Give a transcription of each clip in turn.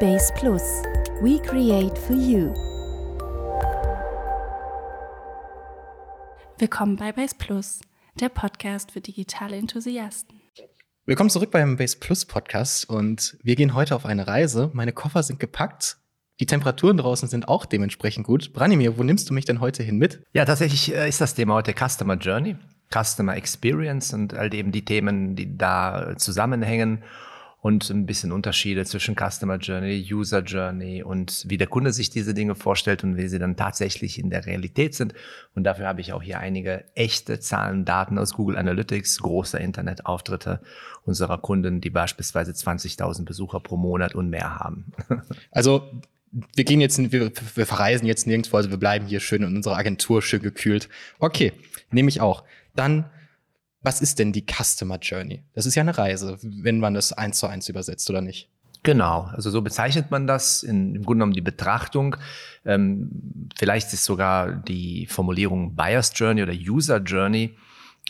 Base Plus. We create for you. Willkommen bei Base Plus, der Podcast für digitale Enthusiasten. Willkommen zurück beim Base Plus Podcast und wir gehen heute auf eine Reise. Meine Koffer sind gepackt. Die Temperaturen draußen sind auch dementsprechend gut. Branimir, wo nimmst du mich denn heute hin mit? Ja, tatsächlich äh, ist das Thema heute Customer Journey, Customer Experience und halt eben die Themen, die da zusammenhängen und ein bisschen Unterschiede zwischen Customer Journey, User Journey und wie der Kunde sich diese Dinge vorstellt und wie sie dann tatsächlich in der Realität sind. Und dafür habe ich auch hier einige echte Zahlen, Daten aus Google Analytics, großer Internetauftritte unserer Kunden, die beispielsweise 20.000 Besucher pro Monat und mehr haben. Also wir gehen jetzt, wir, wir verreisen jetzt nirgendwo, also wir bleiben hier schön in unserer Agentur schön gekühlt. Okay, nehme ich auch. Dann was ist denn die Customer Journey? Das ist ja eine Reise, wenn man das eins zu eins übersetzt, oder nicht? Genau, also so bezeichnet man das in, im Grunde genommen die Betrachtung. Ähm, vielleicht ist sogar die Formulierung Buyer's Journey oder User Journey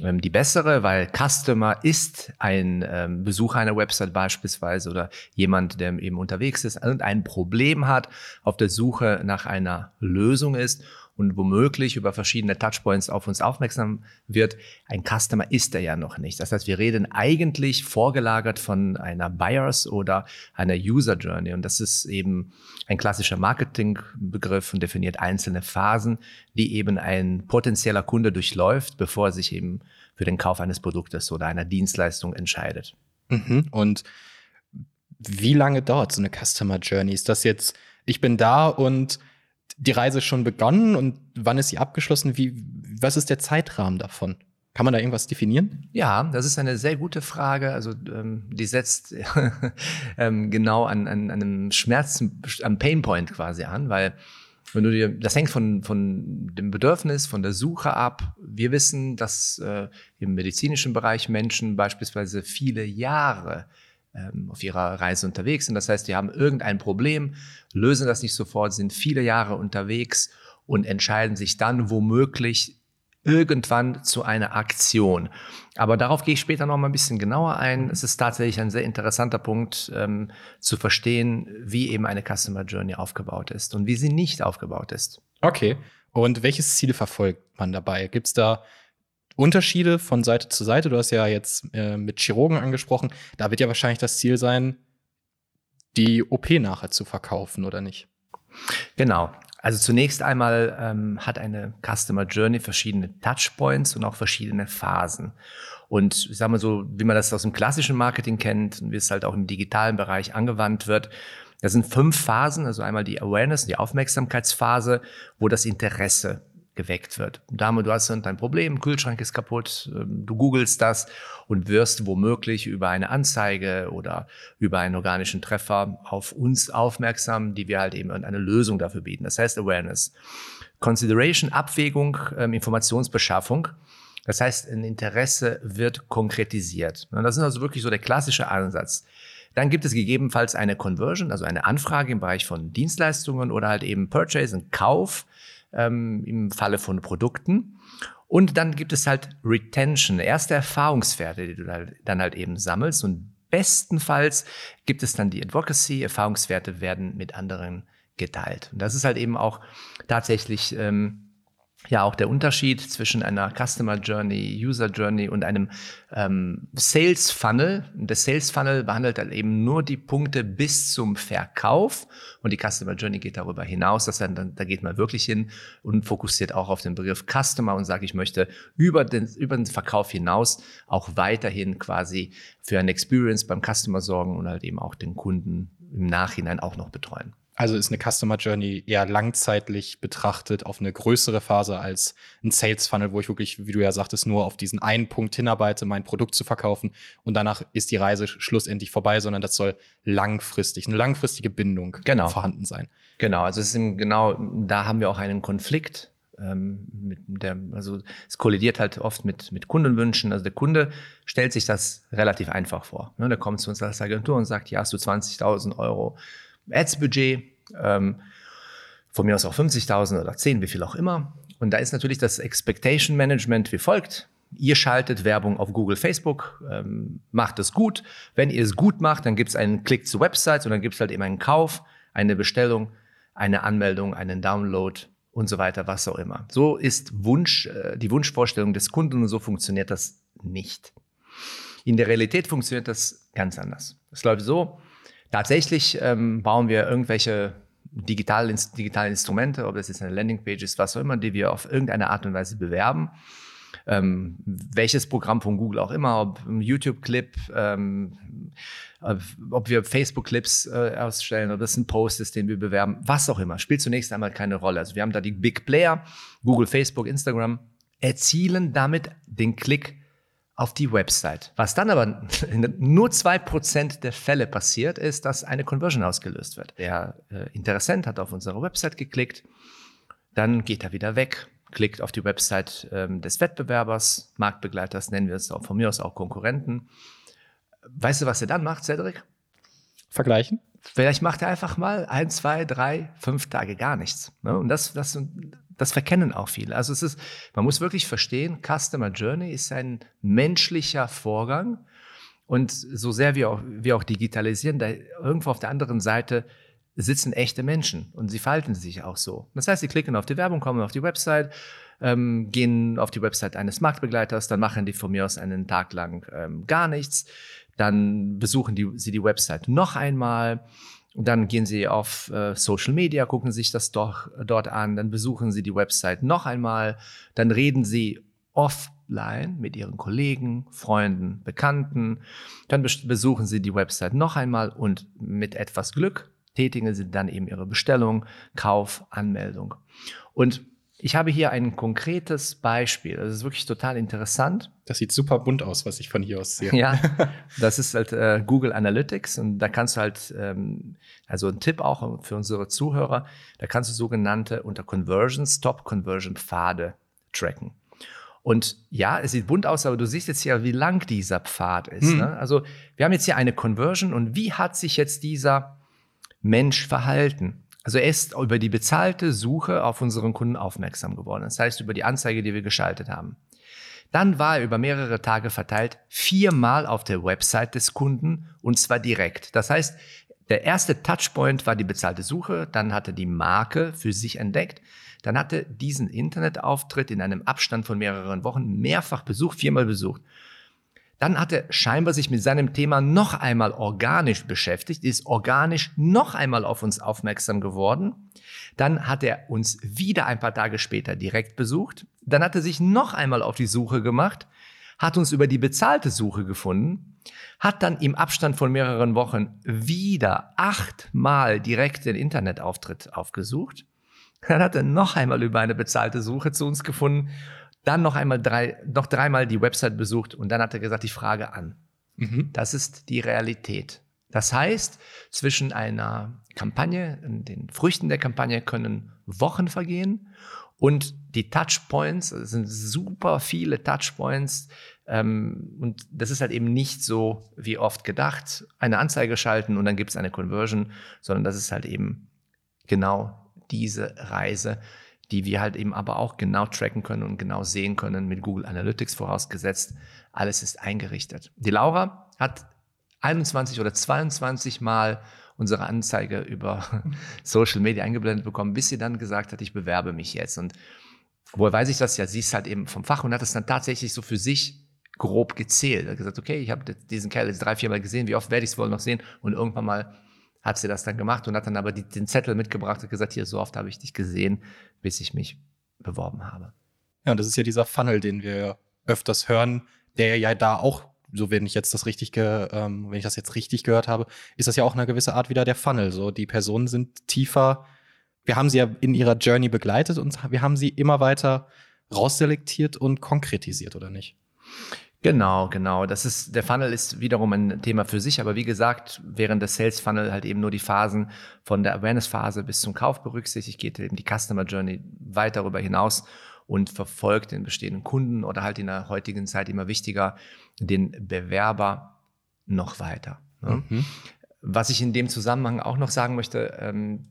ähm, die bessere, weil Customer ist ein ähm, Besucher einer Website beispielsweise oder jemand, der eben unterwegs ist und ein Problem hat, auf der Suche nach einer Lösung ist und womöglich über verschiedene Touchpoints auf uns aufmerksam wird. Ein Customer ist er ja noch nicht. Das heißt, wir reden eigentlich vorgelagert von einer Buyers oder einer User Journey. Und das ist eben ein klassischer Marketingbegriff und definiert einzelne Phasen, die eben ein potenzieller Kunde durchläuft, bevor er sich eben für den Kauf eines Produktes oder einer Dienstleistung entscheidet. Mhm. Und wie lange dauert so eine Customer Journey? Ist das jetzt, ich bin da und die Reise schon begonnen und wann ist sie abgeschlossen? Wie, was ist der Zeitrahmen davon? Kann man da irgendwas definieren? Ja, das ist eine sehr gute Frage. Also ähm, die setzt ähm, genau an, an, an einem Schmerz, am Painpoint quasi an, weil wenn du dir, das hängt von, von dem Bedürfnis, von der Suche ab. Wir wissen, dass äh, im medizinischen Bereich Menschen beispielsweise viele Jahre auf ihrer Reise unterwegs sind. Das heißt, die haben irgendein Problem, lösen das nicht sofort, sind viele Jahre unterwegs und entscheiden sich dann womöglich irgendwann zu einer Aktion. Aber darauf gehe ich später noch mal ein bisschen genauer ein. Es ist tatsächlich ein sehr interessanter Punkt ähm, zu verstehen, wie eben eine Customer Journey aufgebaut ist und wie sie nicht aufgebaut ist. Okay. Und welches Ziel verfolgt man dabei? Gibt es da Unterschiede von Seite zu Seite. Du hast ja jetzt äh, mit Chirurgen angesprochen. Da wird ja wahrscheinlich das Ziel sein, die OP nachher zu verkaufen, oder nicht? Genau. Also zunächst einmal ähm, hat eine Customer Journey verschiedene Touchpoints und auch verschiedene Phasen. Und ich sage mal so, wie man das aus dem klassischen Marketing kennt und wie es halt auch im digitalen Bereich angewandt wird, das sind fünf Phasen, also einmal die Awareness, die Aufmerksamkeitsphase, wo das Interesse geweckt wird. Dame, du hast dein Problem, Kühlschrank ist kaputt, ähm, du googelst das und wirst womöglich über eine Anzeige oder über einen organischen Treffer auf uns aufmerksam, die wir halt eben eine Lösung dafür bieten. Das heißt Awareness. Consideration, Abwägung, ähm, Informationsbeschaffung. Das heißt, ein Interesse wird konkretisiert. Das ist also wirklich so der klassische Ansatz. Dann gibt es gegebenenfalls eine Conversion, also eine Anfrage im Bereich von Dienstleistungen oder halt eben Purchase, ein Kauf ähm, im Falle von Produkten. Und dann gibt es halt Retention, erste Erfahrungswerte, die du dann halt eben sammelst. Und bestenfalls gibt es dann die Advocacy, Erfahrungswerte werden mit anderen geteilt. Und das ist halt eben auch tatsächlich ähm, ja auch der Unterschied zwischen einer Customer Journey, User Journey und einem ähm, Sales Funnel. Der Sales Funnel behandelt dann eben nur die Punkte bis zum Verkauf und die Customer Journey geht darüber hinaus. Das dann, da geht man wirklich hin und fokussiert auch auf den Begriff Customer und sagt, ich möchte über den, über den Verkauf hinaus auch weiterhin quasi für eine Experience beim Customer sorgen und halt eben auch den Kunden im Nachhinein auch noch betreuen. Also ist eine Customer Journey eher langzeitlich betrachtet auf eine größere Phase als ein Sales Funnel, wo ich wirklich, wie du ja sagtest, nur auf diesen einen Punkt hinarbeite, mein Produkt zu verkaufen und danach ist die Reise schlussendlich vorbei, sondern das soll langfristig, eine langfristige Bindung genau. vorhanden sein. Genau, also es ist eben genau, da haben wir auch einen Konflikt. Ähm, mit der, also es kollidiert halt oft mit, mit Kundenwünschen. Also der Kunde stellt sich das relativ einfach vor. Ne? Der kommt zu uns als Agentur und sagt, ja, hast du 20.000 Euro Ads-Budget, ähm, von mir aus auch 50.000 oder 10, wie viel auch immer. Und da ist natürlich das Expectation Management wie folgt. Ihr schaltet Werbung auf Google, Facebook, ähm, macht es gut. Wenn ihr es gut macht, dann gibt es einen Klick zu Websites und dann gibt es halt eben einen Kauf, eine Bestellung, eine Anmeldung, einen Download und so weiter, was auch immer. So ist Wunsch, äh, die Wunschvorstellung des Kunden und so funktioniert das nicht. In der Realität funktioniert das ganz anders. Es läuft so, tatsächlich ähm, bauen wir irgendwelche digitale, digitale Instrumente, ob das jetzt eine Landingpage ist, was auch immer, die wir auf irgendeine Art und Weise bewerben ähm, welches Programm von Google auch immer, ob ein YouTube-Clip, ähm, ob wir Facebook-Clips äh, ausstellen, ob das ein Post ist, den wir bewerben, was auch immer, spielt zunächst einmal keine Rolle. Also wir haben da die Big Player, Google, Facebook, Instagram, erzielen damit den Klick auf die Website. Was dann aber nur zwei Prozent der Fälle passiert, ist, dass eine Conversion ausgelöst wird. Der äh, Interessent hat auf unsere Website geklickt, dann geht er wieder weg, klickt auf die Website ähm, des Wettbewerbers, Marktbegleiters nennen wir es auch von mir aus auch Konkurrenten. Weißt du, was er dann macht, Cedric? Vergleichen? Vielleicht macht er einfach mal ein, zwei, drei, fünf Tage gar nichts. Ne? Und das, das, das verkennen auch viele. Also es ist, man muss wirklich verstehen, Customer Journey ist ein menschlicher Vorgang. Und so sehr wir auch, wir auch digitalisieren, da irgendwo auf der anderen Seite sitzen echte Menschen und sie verhalten sich auch so. Das heißt, sie klicken auf die Werbung, kommen auf die Website, ähm, gehen auf die Website eines Marktbegleiters, dann machen die von mir aus einen Tag lang ähm, gar nichts, dann besuchen die, sie die Website noch einmal, dann gehen sie auf äh, Social Media, gucken sich das doch dort an, dann besuchen sie die Website noch einmal, dann reden sie offline mit ihren Kollegen, Freunden, Bekannten, dann besuchen sie die Website noch einmal und mit etwas Glück tätigen Sie dann eben Ihre Bestellung, Kauf, Anmeldung. Und ich habe hier ein konkretes Beispiel. Das ist wirklich total interessant. Das sieht super bunt aus, was ich von hier aus sehe. Ja, das ist halt äh, Google Analytics und da kannst du halt, ähm, also ein Tipp auch für unsere Zuhörer, da kannst du sogenannte unter Conversion Stop Conversion Pfade tracken. Und ja, es sieht bunt aus, aber du siehst jetzt hier, wie lang dieser Pfad ist. Hm. Ne? Also wir haben jetzt hier eine Conversion und wie hat sich jetzt dieser Mensch verhalten. Also er ist über die bezahlte Suche auf unseren Kunden aufmerksam geworden. Das heißt, über die Anzeige, die wir geschaltet haben. Dann war er über mehrere Tage verteilt viermal auf der Website des Kunden und zwar direkt. Das heißt, der erste Touchpoint war die bezahlte Suche, dann hat er die Marke für sich entdeckt, dann hatte diesen Internetauftritt in einem Abstand von mehreren Wochen mehrfach besucht, viermal besucht. Dann hat er scheinbar sich mit seinem Thema noch einmal organisch beschäftigt, ist organisch noch einmal auf uns aufmerksam geworden. Dann hat er uns wieder ein paar Tage später direkt besucht. Dann hat er sich noch einmal auf die Suche gemacht, hat uns über die bezahlte Suche gefunden, hat dann im Abstand von mehreren Wochen wieder achtmal direkt den Internetauftritt aufgesucht. Dann hat er noch einmal über eine bezahlte Suche zu uns gefunden dann noch einmal drei, noch dreimal die Website besucht und dann hat er gesagt, ich frage an. Mhm. Das ist die Realität. Das heißt, zwischen einer Kampagne, den Früchten der Kampagne können Wochen vergehen und die Touchpoints, es sind super viele Touchpoints ähm, und das ist halt eben nicht so wie oft gedacht, eine Anzeige schalten und dann gibt es eine Conversion, sondern das ist halt eben genau diese Reise, die wir halt eben aber auch genau tracken können und genau sehen können mit Google Analytics vorausgesetzt. Alles ist eingerichtet. Die Laura hat 21 oder 22 Mal unsere Anzeige über Social Media eingeblendet bekommen, bis sie dann gesagt hat, ich bewerbe mich jetzt. Und woher weiß ich das? Ja, sie ist halt eben vom Fach und hat es dann tatsächlich so für sich grob gezählt. Er hat gesagt, okay, ich habe diesen Kerl jetzt drei, vier Mal gesehen, wie oft werde ich es wohl noch sehen? Und irgendwann mal hat sie das dann gemacht und hat dann aber die, den Zettel mitgebracht und gesagt, hier, so oft habe ich dich gesehen, bis ich mich beworben habe. Ja, und das ist ja dieser Funnel, den wir öfters hören, der ja da auch, so wenn ich jetzt das richtig, ähm, wenn ich das jetzt richtig gehört habe, ist das ja auch eine gewisse Art wieder der Funnel. So, die Personen sind tiefer. Wir haben sie ja in ihrer Journey begleitet und wir haben sie immer weiter rausselektiert und konkretisiert, oder nicht? Genau, genau. Das ist, der Funnel ist wiederum ein Thema für sich, aber wie gesagt, während der Sales Funnel halt eben nur die Phasen von der Awareness-Phase bis zum Kauf berücksichtigt, geht eben die Customer Journey weit darüber hinaus und verfolgt den bestehenden Kunden oder halt in der heutigen Zeit immer wichtiger den Bewerber noch weiter. Ne? Mhm. Was ich in dem Zusammenhang auch noch sagen möchte, ähm,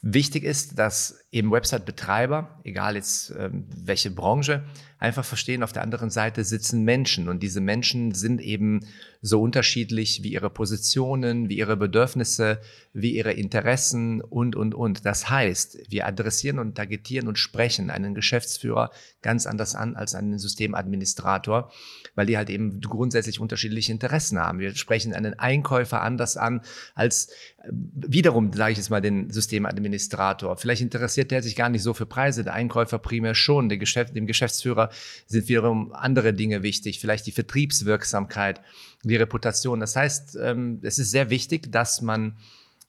wichtig ist, dass eben Website-Betreiber, egal jetzt ähm, welche Branche, einfach verstehen, auf der anderen Seite sitzen Menschen und diese Menschen sind eben so unterschiedlich wie ihre Positionen, wie ihre Bedürfnisse, wie ihre Interessen und, und, und. Das heißt, wir adressieren und targetieren und sprechen einen Geschäftsführer ganz anders an als einen Systemadministrator, weil die halt eben grundsätzlich unterschiedliche Interessen haben. Wir sprechen einen Einkäufer anders an als äh, wiederum, sage ich jetzt mal, den Systemadministrator. Vielleicht interessiert der sich gar nicht so für Preise, der Einkäufer primär schon, Geschäft, dem Geschäftsführer sind wiederum andere Dinge wichtig, vielleicht die Vertriebswirksamkeit, die Reputation. Das heißt, ähm, es ist sehr wichtig, dass man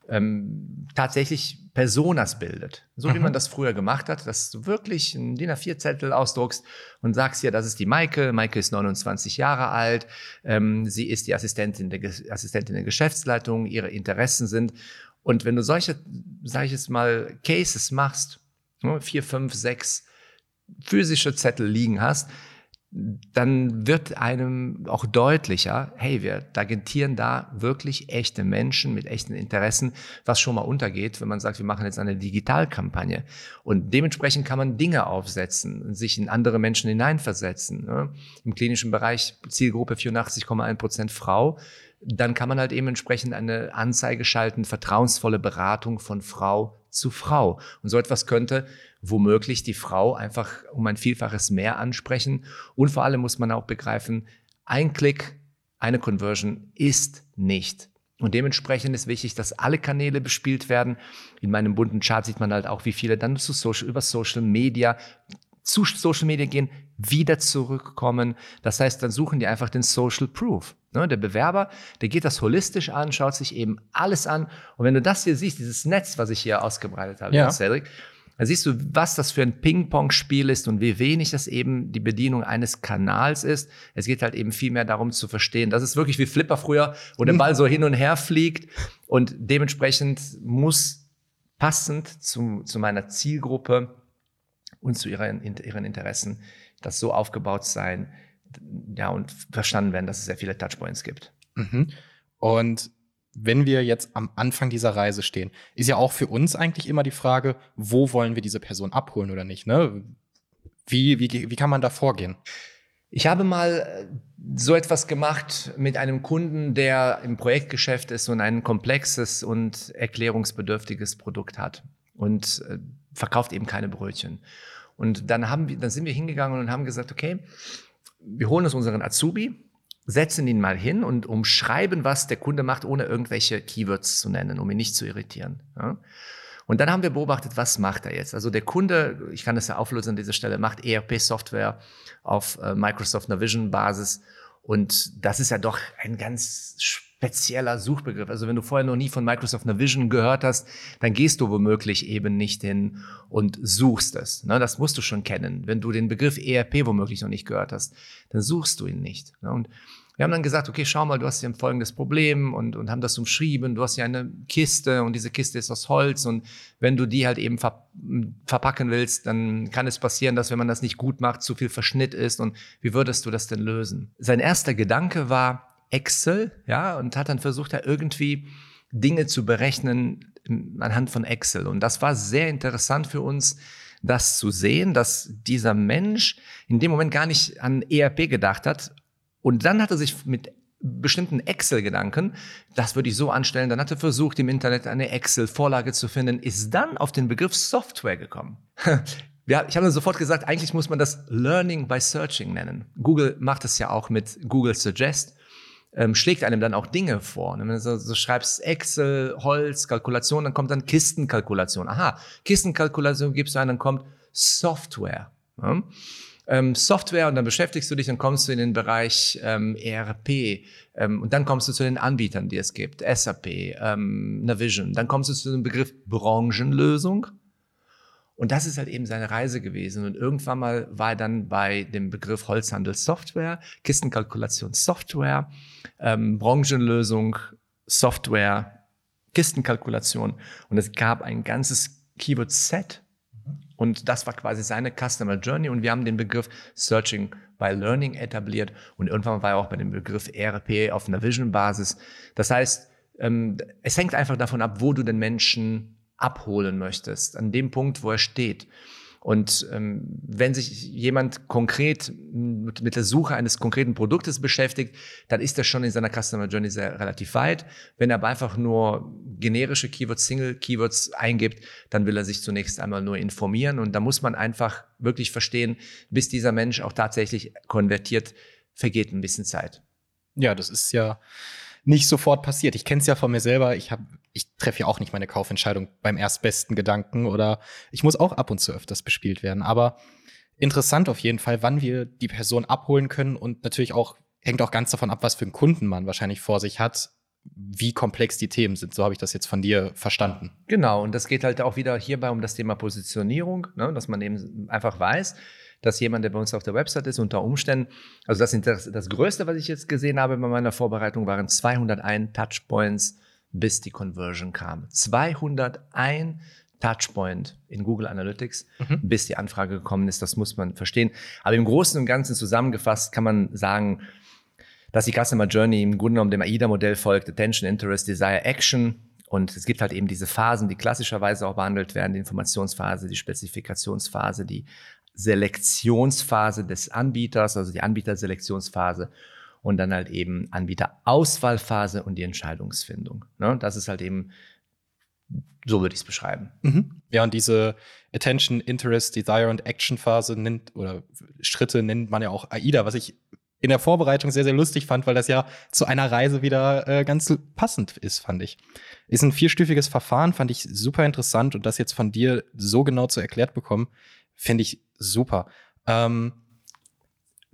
ähm, tatsächlich Personas bildet. So wie mhm. man das früher gemacht hat, dass du wirklich einen DIN A4-Zettel ausdruckst und sagst ja, das ist die Maike. Maike ist 29 Jahre alt. Ähm, sie ist die Assistentin der, Assistentin der Geschäftsleitung. Ihre Interessen sind. Und wenn du solche, sage ich jetzt mal, Cases machst, ne, vier, fünf, sechs physische Zettel liegen hast, dann wird einem auch deutlicher, hey, wir targetieren da wirklich echte Menschen mit echten Interessen, was schon mal untergeht, wenn man sagt, wir machen jetzt eine Digitalkampagne. Und dementsprechend kann man Dinge aufsetzen, sich in andere Menschen hineinversetzen. Ne? Im klinischen Bereich Zielgruppe 84,1 Prozent Frau. Dann kann man halt eben entsprechend eine Anzeige schalten, vertrauensvolle Beratung von Frau zu Frau. Und so etwas könnte womöglich die Frau einfach um ein Vielfaches mehr ansprechen. Und vor allem muss man auch begreifen, ein Klick, eine Conversion ist nicht. Und dementsprechend ist wichtig, dass alle Kanäle bespielt werden. In meinem bunten Chart sieht man halt auch, wie viele dann zu Social, über Social Media zu Social Media gehen, wieder zurückkommen. Das heißt, dann suchen die einfach den Social Proof. Ne, der Bewerber, der geht das holistisch an, schaut sich eben alles an. Und wenn du das hier siehst, dieses Netz, was ich hier ausgebreitet habe, ja. Cedric, da siehst du, was das für ein Ping-Pong-Spiel ist und wie wenig das eben die Bedienung eines Kanals ist. Es geht halt eben viel mehr darum zu verstehen. Das ist wirklich wie Flipper früher, wo der Ball so hin und her fliegt und dementsprechend muss passend zu, zu meiner Zielgruppe und zu ihren, ihren Interessen das so aufgebaut sein, ja, und verstanden werden, dass es sehr viele Touchpoints gibt. Mhm. Und wenn wir jetzt am Anfang dieser Reise stehen, ist ja auch für uns eigentlich immer die Frage, wo wollen wir diese Person abholen oder nicht? Ne? Wie, wie, wie kann man da vorgehen? Ich habe mal äh, so etwas gemacht mit einem Kunden, der im Projektgeschäft ist und ein komplexes und erklärungsbedürftiges Produkt hat und äh, verkauft eben keine Brötchen. Und dann haben wir, dann sind wir hingegangen und haben gesagt, okay, wir holen uns unseren Azubi, setzen ihn mal hin und umschreiben, was der Kunde macht, ohne irgendwelche Keywords zu nennen, um ihn nicht zu irritieren. Ja? Und dann haben wir beobachtet, was macht er jetzt? Also der Kunde, ich kann das ja auflösen an dieser Stelle, macht ERP-Software auf äh, Microsoft Navision Basis. Und das ist ja doch ein ganz spezieller Suchbegriff. Also wenn du vorher noch nie von Microsoft Navision gehört hast, dann gehst du womöglich eben nicht hin und suchst es. Ne? Das musst du schon kennen. Wenn du den Begriff ERP womöglich noch nicht gehört hast, dann suchst du ihn nicht. Ne? Und wir haben dann gesagt, okay, schau mal, du hast hier ein folgendes Problem und, und haben das umschrieben. Du hast hier eine Kiste und diese Kiste ist aus Holz und wenn du die halt eben ver verpacken willst, dann kann es passieren, dass wenn man das nicht gut macht, zu viel Verschnitt ist und wie würdest du das denn lösen? Sein erster Gedanke war, Excel, ja, und hat dann versucht, da irgendwie Dinge zu berechnen anhand von Excel. Und das war sehr interessant für uns, das zu sehen, dass dieser Mensch in dem Moment gar nicht an ERP gedacht hat. Und dann hat er sich mit bestimmten Excel-Gedanken, das würde ich so anstellen, dann hat er versucht, im Internet eine Excel-Vorlage zu finden, ist dann auf den Begriff Software gekommen. Ja, ich habe sofort gesagt, eigentlich muss man das Learning by Searching nennen. Google macht es ja auch mit Google Suggest ähm, schlägt einem dann auch Dinge vor. Wenn du so, so schreibst Excel, Holz, Kalkulation, dann kommt dann Kistenkalkulation. Aha, Kistenkalkulation gibst du ein, dann kommt Software. Ja? Ähm, Software und dann beschäftigst du dich, dann kommst du in den Bereich ähm, ERP ähm, und dann kommst du zu den Anbietern, die es gibt, SAP, ähm, Navision, dann kommst du zu dem Begriff Branchenlösung und das ist halt eben seine Reise gewesen. Und irgendwann mal war er dann bei dem Begriff Holzhandel Software, Kistenkalkulation Software, ähm, Branchenlösung Software, Kistenkalkulation. Und es gab ein ganzes Keyword-Set. Und das war quasi seine Customer Journey. Und wir haben den Begriff Searching by Learning etabliert. Und irgendwann war er auch bei dem Begriff ERP auf einer Vision-Basis. Das heißt, ähm, es hängt einfach davon ab, wo du den Menschen abholen möchtest, an dem Punkt, wo er steht. Und ähm, wenn sich jemand konkret mit, mit, der Suche eines konkreten Produktes beschäftigt, dann ist er schon in seiner Customer Journey sehr relativ weit. Wenn er aber einfach nur generische Keywords, Single-Keywords eingibt, dann will er sich zunächst einmal nur informieren. Und da muss man einfach wirklich verstehen, bis dieser Mensch auch tatsächlich konvertiert, vergeht ein bisschen Zeit. Ja, das ist ja nicht sofort passiert. Ich kenne es ja von mir selber. Ich habe, ich treffe ja auch nicht meine Kaufentscheidung beim erstbesten Gedanken oder ich muss auch ab und zu öfters bespielt werden. Aber interessant auf jeden Fall, wann wir die Person abholen können und natürlich auch hängt auch ganz davon ab, was für einen Kunden man wahrscheinlich vor sich hat, wie komplex die Themen sind. So habe ich das jetzt von dir verstanden. Genau, und das geht halt auch wieder hierbei um das Thema Positionierung, ne, dass man eben einfach weiß, dass jemand, der bei uns auf der Website ist, unter Umständen, also das, das, das Größte, was ich jetzt gesehen habe bei meiner Vorbereitung, waren 201 Touchpoints, bis die Conversion kam. 201 Touchpoint in Google Analytics, mhm. bis die Anfrage gekommen ist. Das muss man verstehen. Aber im Großen und Ganzen zusammengefasst kann man sagen, dass die Customer Journey im Grunde genommen dem AIDA-Modell folgt, Attention, Interest, Desire, Action. Und es gibt halt eben diese Phasen, die klassischerweise auch behandelt werden, die Informationsphase, die Spezifikationsphase, die Selektionsphase des Anbieters, also die Anbieterselektionsphase und dann halt eben Anbieterauswahlphase und die Entscheidungsfindung. Ne? Das ist halt eben, so würde ich es beschreiben. Mhm. Ja, und diese Attention, Interest, Desire und Action Phase nennt oder Schritte nennt man ja auch AIDA, was ich in der Vorbereitung sehr, sehr lustig fand, weil das ja zu einer Reise wieder äh, ganz passend ist, fand ich. Ist ein vierstufiges Verfahren, fand ich super interessant und das jetzt von dir so genau zu erklärt bekommen, finde ich super. Ähm,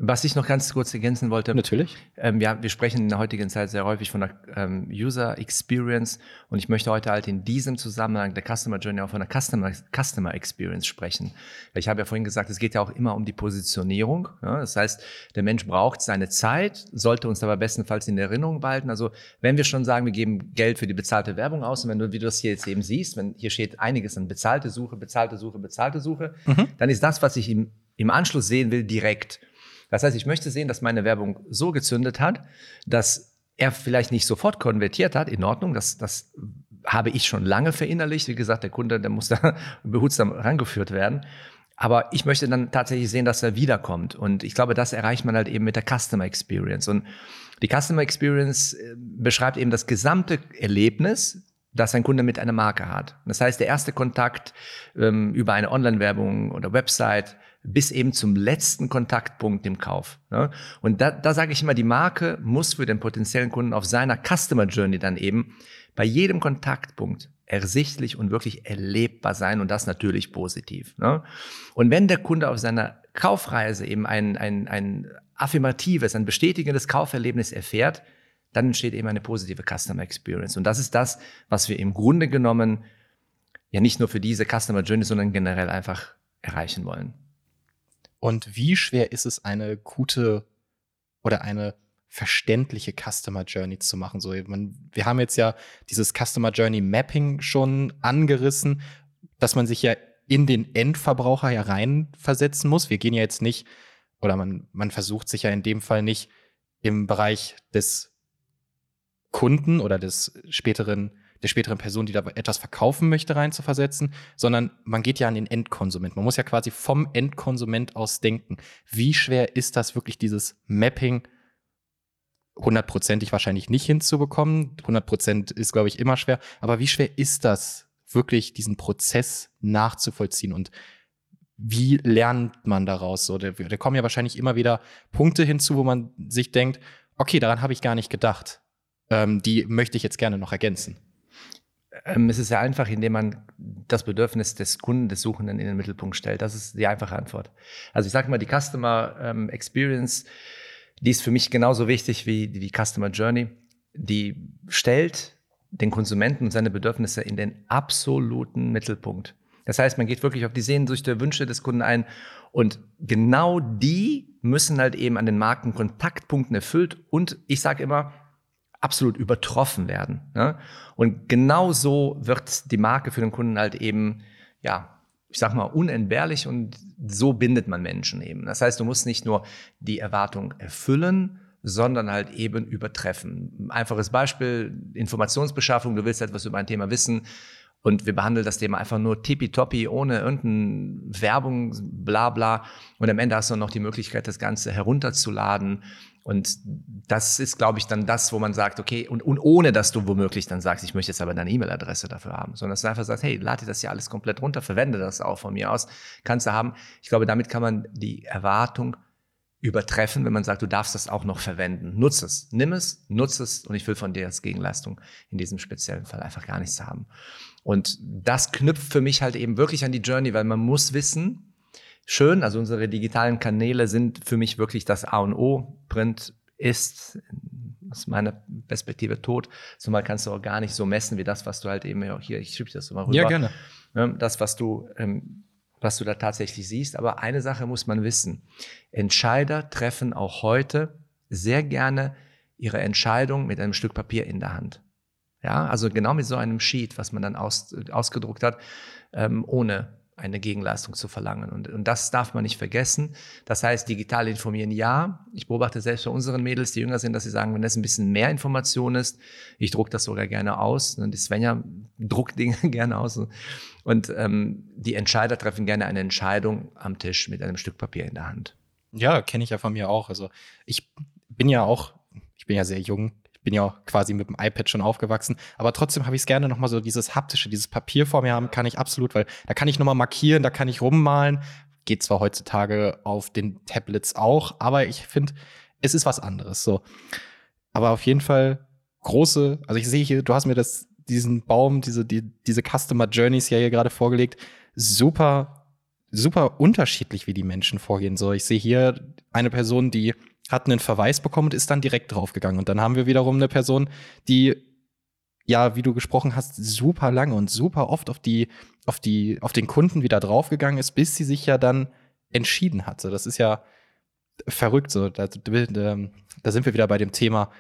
was ich noch ganz kurz ergänzen wollte. Natürlich. Ähm, ja, wir sprechen in der heutigen Zeit sehr häufig von der ähm, User Experience und ich möchte heute halt in diesem Zusammenhang der Customer Journey auch von der Customer, Customer Experience sprechen. Ich habe ja vorhin gesagt, es geht ja auch immer um die Positionierung. Ja? Das heißt, der Mensch braucht seine Zeit, sollte uns aber bestenfalls in Erinnerung behalten. Also wenn wir schon sagen, wir geben Geld für die bezahlte Werbung aus und wenn du, wie du das hier jetzt eben siehst, wenn hier steht einiges an bezahlte Suche, bezahlte Suche, bezahlte Suche, mhm. dann ist das, was ich im, im Anschluss sehen will, direkt. Das heißt, ich möchte sehen, dass meine Werbung so gezündet hat, dass er vielleicht nicht sofort konvertiert hat. In Ordnung, das, das habe ich schon lange verinnerlicht. Wie gesagt, der Kunde, der muss da behutsam rangeführt werden. Aber ich möchte dann tatsächlich sehen, dass er wiederkommt. Und ich glaube, das erreicht man halt eben mit der Customer Experience. Und die Customer Experience äh, beschreibt eben das gesamte Erlebnis, das ein Kunde mit einer Marke hat. Das heißt, der erste Kontakt ähm, über eine Online-Werbung oder Website bis eben zum letzten Kontaktpunkt im Kauf. Ne? Und da, da sage ich immer, die Marke muss für den potenziellen Kunden auf seiner Customer Journey dann eben bei jedem Kontaktpunkt ersichtlich und wirklich erlebbar sein und das natürlich positiv. Ne? Und wenn der Kunde auf seiner Kaufreise eben ein, ein, ein affirmatives, ein bestätigendes Kauferlebnis erfährt, dann entsteht eben eine positive Customer Experience. Und das ist das, was wir im Grunde genommen ja nicht nur für diese Customer Journey, sondern generell einfach erreichen wollen. Und wie schwer ist es, eine gute oder eine verständliche Customer Journey zu machen? So, man, wir haben jetzt ja dieses Customer Journey Mapping schon angerissen, dass man sich ja in den Endverbraucher hereinversetzen muss. Wir gehen ja jetzt nicht, oder man, man versucht sich ja in dem Fall nicht im Bereich des Kunden oder des späteren der späteren Person, die da etwas verkaufen möchte, reinzuversetzen, sondern man geht ja an den Endkonsument. Man muss ja quasi vom Endkonsument aus denken. Wie schwer ist das wirklich, dieses Mapping hundertprozentig wahrscheinlich nicht hinzubekommen? 100 Prozent ist, glaube ich, immer schwer. Aber wie schwer ist das, wirklich diesen Prozess nachzuvollziehen und wie lernt man daraus? So, da, da kommen ja wahrscheinlich immer wieder Punkte hinzu, wo man sich denkt, okay, daran habe ich gar nicht gedacht. Ähm, die möchte ich jetzt gerne noch ergänzen. Ähm, es ist sehr einfach, indem man das Bedürfnis des Kunden, des Suchenden in den Mittelpunkt stellt. Das ist die einfache Antwort. Also ich sage mal, die Customer ähm, Experience, die ist für mich genauso wichtig wie die Customer Journey. Die stellt den Konsumenten und seine Bedürfnisse in den absoluten Mittelpunkt. Das heißt, man geht wirklich auf die Sehnsüchte, Wünsche des Kunden ein und genau die müssen halt eben an den Markenkontaktpunkten erfüllt und ich sage immer, absolut übertroffen werden. Ne? Und genau so wird die Marke für den Kunden halt eben, ja, ich sag mal, unentbehrlich und so bindet man Menschen eben. Das heißt, du musst nicht nur die Erwartung erfüllen, sondern halt eben übertreffen. Einfaches Beispiel, Informationsbeschaffung, du willst etwas über ein Thema wissen Und wir behandeln das Thema einfach nur tippitoppi, ohne irgendeine Werbung, bla bla. Und am Ende hast du noch die Möglichkeit, das Ganze herunterzuladen. Und das ist, glaube ich, dann das, wo man sagt, okay, und, und ohne dass du womöglich dann sagst, ich möchte jetzt aber deine E-Mail-Adresse dafür haben, sondern dass du einfach sagst, hey, lade das ja alles komplett runter, verwende das auch von mir aus, kannst du haben. Ich glaube, damit kann man die Erwartung übertreffen, wenn man sagt, du darfst das auch noch verwenden. Nutze es, nimm es, nutze es und ich will von dir als Gegenleistung in diesem speziellen Fall einfach gar nichts haben. Und das knüpft für mich halt eben wirklich an die Journey, weil man muss wissen, schön, also unsere digitalen Kanäle sind für mich wirklich das A und O. Print ist aus meiner Perspektive tot. Zumal kannst du auch gar nicht so messen wie das, was du halt eben hier, ich schiebe das mal rüber. Ja, gerne. Das, was du ähm, was du da tatsächlich siehst. Aber eine Sache muss man wissen. Entscheider treffen auch heute sehr gerne ihre Entscheidung mit einem Stück Papier in der Hand. Ja, also genau mit so einem Sheet, was man dann aus, ausgedruckt hat, ähm, ohne eine Gegenleistung zu verlangen. Und, und das darf man nicht vergessen. Das heißt, digital informieren, ja. Ich beobachte selbst bei unseren Mädels, die jünger sind, dass sie sagen, wenn das ein bisschen mehr Information ist, ich drucke das sogar gerne aus. Und die Svenja druckt Dinge gerne aus. Und ähm, die Entscheider treffen gerne eine Entscheidung am Tisch mit einem Stück Papier in der Hand. Ja, kenne ich ja von mir auch. Also ich bin ja auch, ich bin ja sehr jung, bin ja auch quasi mit dem iPad schon aufgewachsen, aber trotzdem habe ich es gerne nochmal so dieses haptische, dieses Papier vor mir haben, kann ich absolut, weil da kann ich nochmal markieren, da kann ich rummalen. Geht zwar heutzutage auf den Tablets auch, aber ich finde, es ist was anderes. So. Aber auf jeden Fall große, also ich sehe hier, du hast mir das, diesen Baum, diese, die, diese Customer Journeys ja hier gerade vorgelegt. Super, super unterschiedlich, wie die Menschen vorgehen. So, ich sehe hier eine Person, die hat einen Verweis bekommen und ist dann direkt draufgegangen. Und dann haben wir wiederum eine Person, die ja, wie du gesprochen hast, super lange und super oft auf die, auf die, auf den Kunden wieder draufgegangen ist, bis sie sich ja dann entschieden hatte. Das ist ja verrückt so. Da, da sind wir wieder bei dem Thema,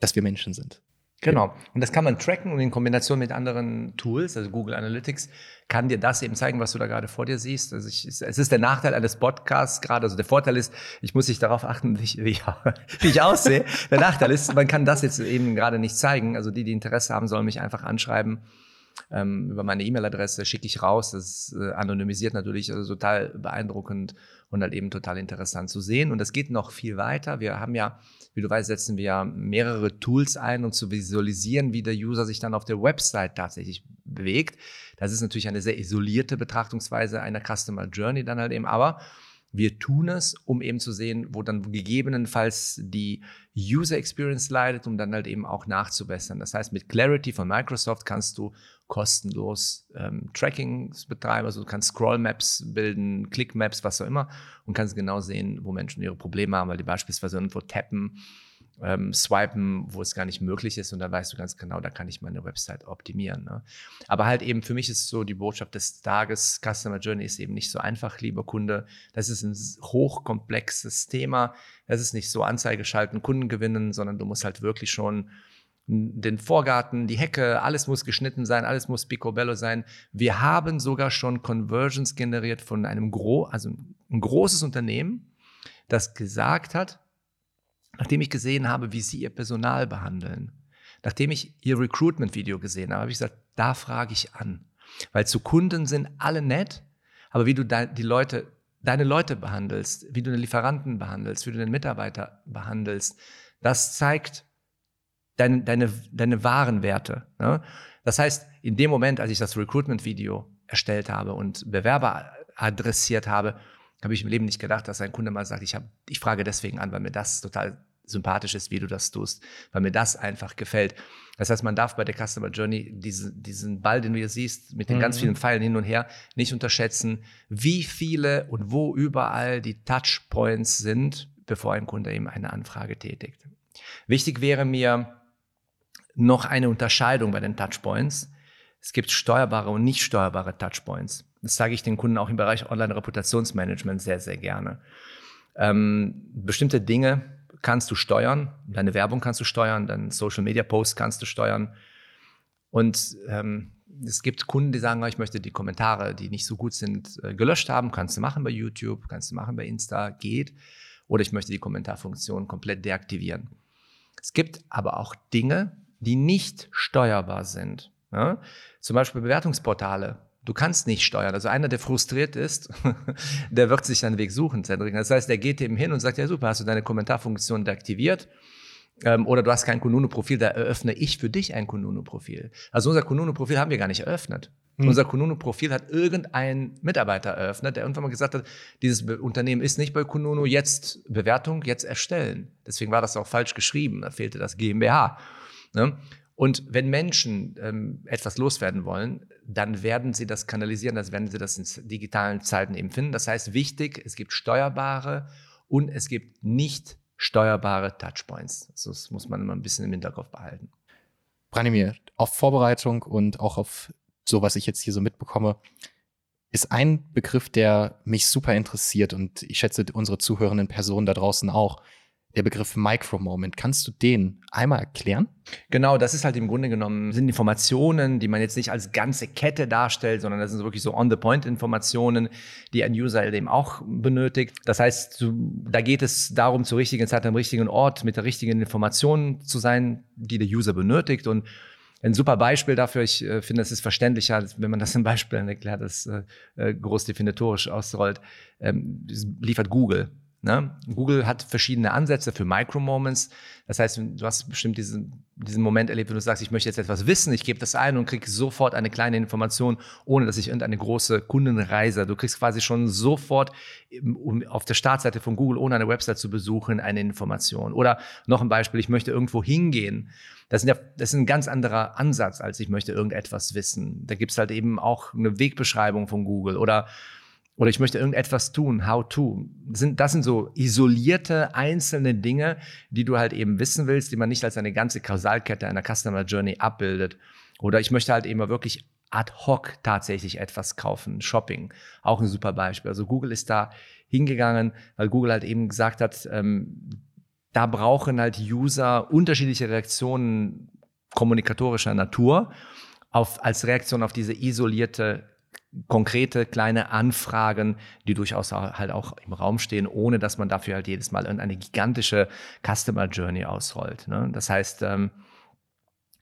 dass wir Menschen sind. Genau. Und das kann man tracken und in Kombination mit anderen Tools, also Google Analytics, kann dir das eben zeigen, was du da gerade vor dir siehst. Also ich, es ist der Nachteil eines Podcasts gerade. Also der Vorteil ist, ich muss nicht darauf achten, wie ich, wie ich, aussehe. Der Nachteil ist, man kann das jetzt eben gerade nicht zeigen. Also die, die Interesse haben, sollen mich einfach anschreiben. Ähm, über meine E-Mail-Adresse schicke ich raus. Das ist äh, anonymisiert natürlich, also total beeindruckend und halt eben total interessant zu sehen. Und das geht noch viel weiter. Wir haben ja wie du weißt, setzen wir ja mehrere Tools ein, um zu visualisieren, wie der User sich dann auf der Website tatsächlich bewegt. Das ist natürlich eine sehr isolierte Betrachtungsweise einer Customer Journey dann halt eben, aber wir tun es, um eben zu sehen, wo dann gegebenenfalls die User Experience leidet, um dann halt eben auch nachzubessern. Das heißt, mit Clarity von Microsoft kannst du kostenlos ähm, Trackings betreiben, also du kannst Scroll-Maps bilden, Click-Maps, was auch immer und kannst genau sehen, wo Menschen ihre Probleme haben, weil die beispielsweise irgendwo tappen, ähm, swipen, wo es gar nicht möglich ist und dann weißt du ganz genau, da kann ich meine Website optimieren. Ne? Aber halt eben für mich ist so die Botschaft des Tages, Customer Journey ist eben nicht so einfach, lieber Kunde. Das ist ein hochkomplexes Thema. Das ist nicht so Anzeige schalten, Kunden gewinnen, sondern du musst halt wirklich schon den Vorgarten, die Hecke, alles muss geschnitten sein, alles muss picobello sein. Wir haben sogar schon Conversions generiert von einem gro also ein großes Unternehmen, das gesagt hat, nachdem ich gesehen habe, wie sie ihr Personal behandeln, nachdem ich ihr Recruitment-Video gesehen habe, habe ich gesagt, da frage ich an. Weil zu Kunden sind alle nett, aber wie du die Leute, deine Leute behandelst, wie du den Lieferanten behandelst, wie du den Mitarbeiter behandelst, das zeigt, deine, deine, deine wahren Werte. Ne? Das heißt, in dem Moment, als ich das Recruitment-Video erstellt habe und Bewerber adressiert habe, habe ich im Leben nicht gedacht, dass ein Kunde mal sagt, ich, hab, ich frage deswegen an, weil mir das total sympathisch ist, wie du das tust, weil mir das einfach gefällt. Das heißt, man darf bei der Customer Journey diesen, diesen Ball, den du hier siehst, mit den mhm. ganz vielen Pfeilen hin und her, nicht unterschätzen, wie viele und wo überall die Touchpoints sind, bevor ein Kunde eben eine Anfrage tätigt. Wichtig wäre mir, noch eine Unterscheidung bei den Touchpoints. Es gibt steuerbare und nicht steuerbare Touchpoints. Das sage ich den Kunden auch im Bereich Online-Reputationsmanagement sehr, sehr gerne. Ähm, bestimmte Dinge kannst du steuern, deine Werbung kannst du steuern, deinen Social-Media-Post kannst du steuern. Und ähm, es gibt Kunden, die sagen, ich möchte die Kommentare, die nicht so gut sind, äh, gelöscht haben. Kannst du machen bei YouTube, kannst du machen bei Insta, geht. Oder ich möchte die Kommentarfunktion komplett deaktivieren. Es gibt aber auch Dinge, die nicht steuerbar sind. Ja? Zum Beispiel Bewertungsportale. Du kannst nicht steuern. Also einer, der frustriert ist, der wird sich seinen Weg suchen, Cedric. Das heißt, der geht eben hin und sagt, ja super, hast du deine Kommentarfunktion deaktiviert? Ähm, oder du hast kein Kununu-Profil, da eröffne ich für dich ein Kununu-Profil. Also unser Kununu-Profil haben wir gar nicht eröffnet. Hm. Unser Kununu-Profil hat irgendein Mitarbeiter eröffnet, der irgendwann mal gesagt hat, dieses Unternehmen ist nicht bei Kununu, jetzt Bewertung, jetzt erstellen. Deswegen war das auch falsch geschrieben, da fehlte das GmbH. Ne? Und wenn Menschen ähm, etwas loswerden wollen, dann werden sie das kanalisieren, dann werden sie das in digitalen Zeiten eben finden. Das heißt, wichtig, es gibt steuerbare und es gibt nicht steuerbare Touchpoints. Also das muss man immer ein bisschen im Hinterkopf behalten. Branimir, auf Vorbereitung und auch auf so, was ich jetzt hier so mitbekomme, ist ein Begriff, der mich super interessiert und ich schätze unsere zuhörenden Personen da draußen auch der Begriff Micro-Moment. Kannst du den einmal erklären? Genau, das ist halt im Grunde genommen, sind Informationen, die man jetzt nicht als ganze Kette darstellt, sondern das sind wirklich so On-the-Point-Informationen, die ein User eben auch benötigt. Das heißt, da geht es darum, zur richtigen Zeit am richtigen Ort mit der richtigen Information zu sein, die der User benötigt und ein super Beispiel dafür, ich äh, finde, es ist verständlicher, wenn man das in Beispielen erklärt, das äh, äh groß definitorisch ausrollt, ähm, liefert Google. Ne? Google hat verschiedene Ansätze für Micro-Moments. Das heißt, du hast bestimmt diesen, diesen Moment erlebt, wenn du sagst, ich möchte jetzt etwas wissen, ich gebe das ein und kriege sofort eine kleine Information, ohne dass ich irgendeine große Kundenreise. Du kriegst quasi schon sofort um, auf der Startseite von Google, ohne eine Website zu besuchen, eine Information. Oder noch ein Beispiel, ich möchte irgendwo hingehen. Das, ja, das ist ein ganz anderer Ansatz, als ich möchte irgendetwas wissen. Da gibt es halt eben auch eine Wegbeschreibung von Google. Oder oder ich möchte irgendetwas tun, how to. Das sind, das sind so isolierte einzelne Dinge, die du halt eben wissen willst, die man nicht als eine ganze Kausalkette einer Customer Journey abbildet. Oder ich möchte halt eben wirklich ad hoc tatsächlich etwas kaufen, Shopping, auch ein super Beispiel. Also Google ist da hingegangen, weil Google halt eben gesagt hat, ähm, da brauchen halt User unterschiedliche Reaktionen kommunikatorischer Natur auf, als Reaktion auf diese isolierte konkrete kleine Anfragen, die durchaus halt auch im Raum stehen, ohne dass man dafür halt jedes Mal eine gigantische Customer Journey ausrollt. Ne? Das heißt, ähm,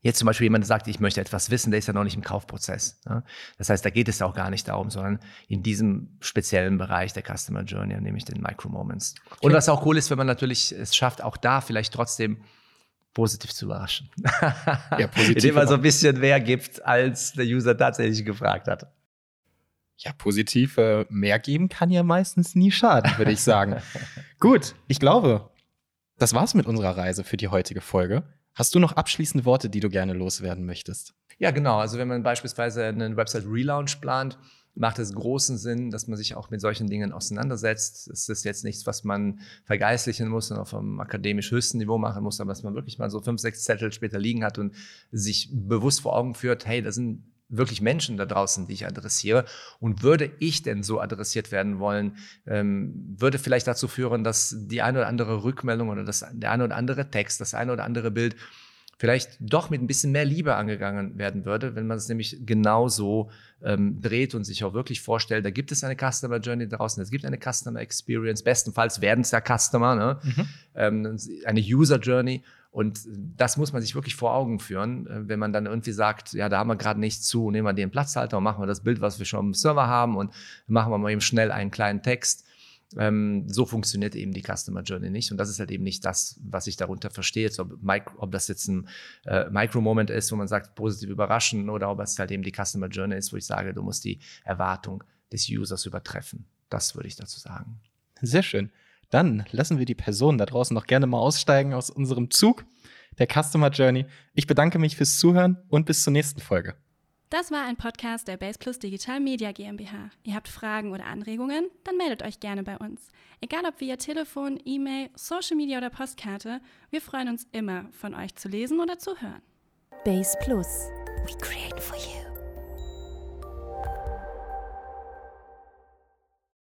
jetzt zum Beispiel jemand sagt, ich möchte etwas wissen, der ist ja noch nicht im Kaufprozess. Ne? Das heißt, da geht es auch gar nicht darum, sondern in diesem speziellen Bereich der Customer Journey, nämlich den Micro Moments. Okay. Und was auch cool ist, wenn man natürlich es schafft, auch da vielleicht trotzdem positiv zu überraschen. Ja, positiv. Indem man so ein bisschen mehr gibt, als der User tatsächlich gefragt hat ja, positiv äh, mehr geben kann ja meistens nie schaden, würde ich sagen. Gut, ich glaube, das war's mit unserer Reise für die heutige Folge. Hast du noch abschließende Worte, die du gerne loswerden möchtest? Ja, genau. Also wenn man beispielsweise einen Website-Relaunch plant, macht es großen Sinn, dass man sich auch mit solchen Dingen auseinandersetzt. Es ist jetzt nichts, was man vergeistlichen muss und auf einem akademisch höchsten Niveau machen muss, aber dass man wirklich mal so fünf, sechs Zettel später liegen hat und sich bewusst vor Augen führt, hey, da sind wirklich Menschen da draußen, die ich adressiere. Und würde ich denn so adressiert werden wollen, ähm, würde vielleicht dazu führen, dass die eine oder andere Rückmeldung oder das, der eine oder andere Text, das eine oder andere Bild vielleicht doch mit ein bisschen mehr Liebe angegangen werden würde, wenn man es nämlich genauso ähm, dreht und sich auch wirklich vorstellt, da gibt es eine Customer Journey draußen, es gibt eine Customer Experience, bestenfalls werden es ja Customer, ne? Mhm. Ähm, eine User Journey und das muss man sich wirklich vor Augen führen, äh, wenn man dann irgendwie sagt, ja, da haben wir gerade nichts zu, nehmen wir den Platzhalter und machen wir das Bild, was wir schon im Server haben und machen wir mal eben schnell einen kleinen Text. Ähm, so funktioniert eben die Customer Journey nicht. Und das ist halt eben nicht das, was ich darunter verstehe. Ob, ob, das jetzt ein äh, Micro-Moment ist, wo man sagt, positiv überraschen, oder ob es halt eben die Customer Journey ist, wo ich sage, du musst die Erwartung des Users übertreffen. Das würde ich dazu sagen. Sehr schön. Dann lassen wir die Personen da draußen noch gerne mal aussteigen aus unserem Zug der Customer Journey. Ich bedanke mich fürs Zuhören und bis zur nächsten Folge. Das war ein Podcast der Base Plus Digital Media GmbH. Ihr habt Fragen oder Anregungen? Dann meldet euch gerne bei uns. Egal ob via Telefon, E-Mail, Social Media oder Postkarte, wir freuen uns immer, von euch zu lesen oder zu hören. Base Plus. We create for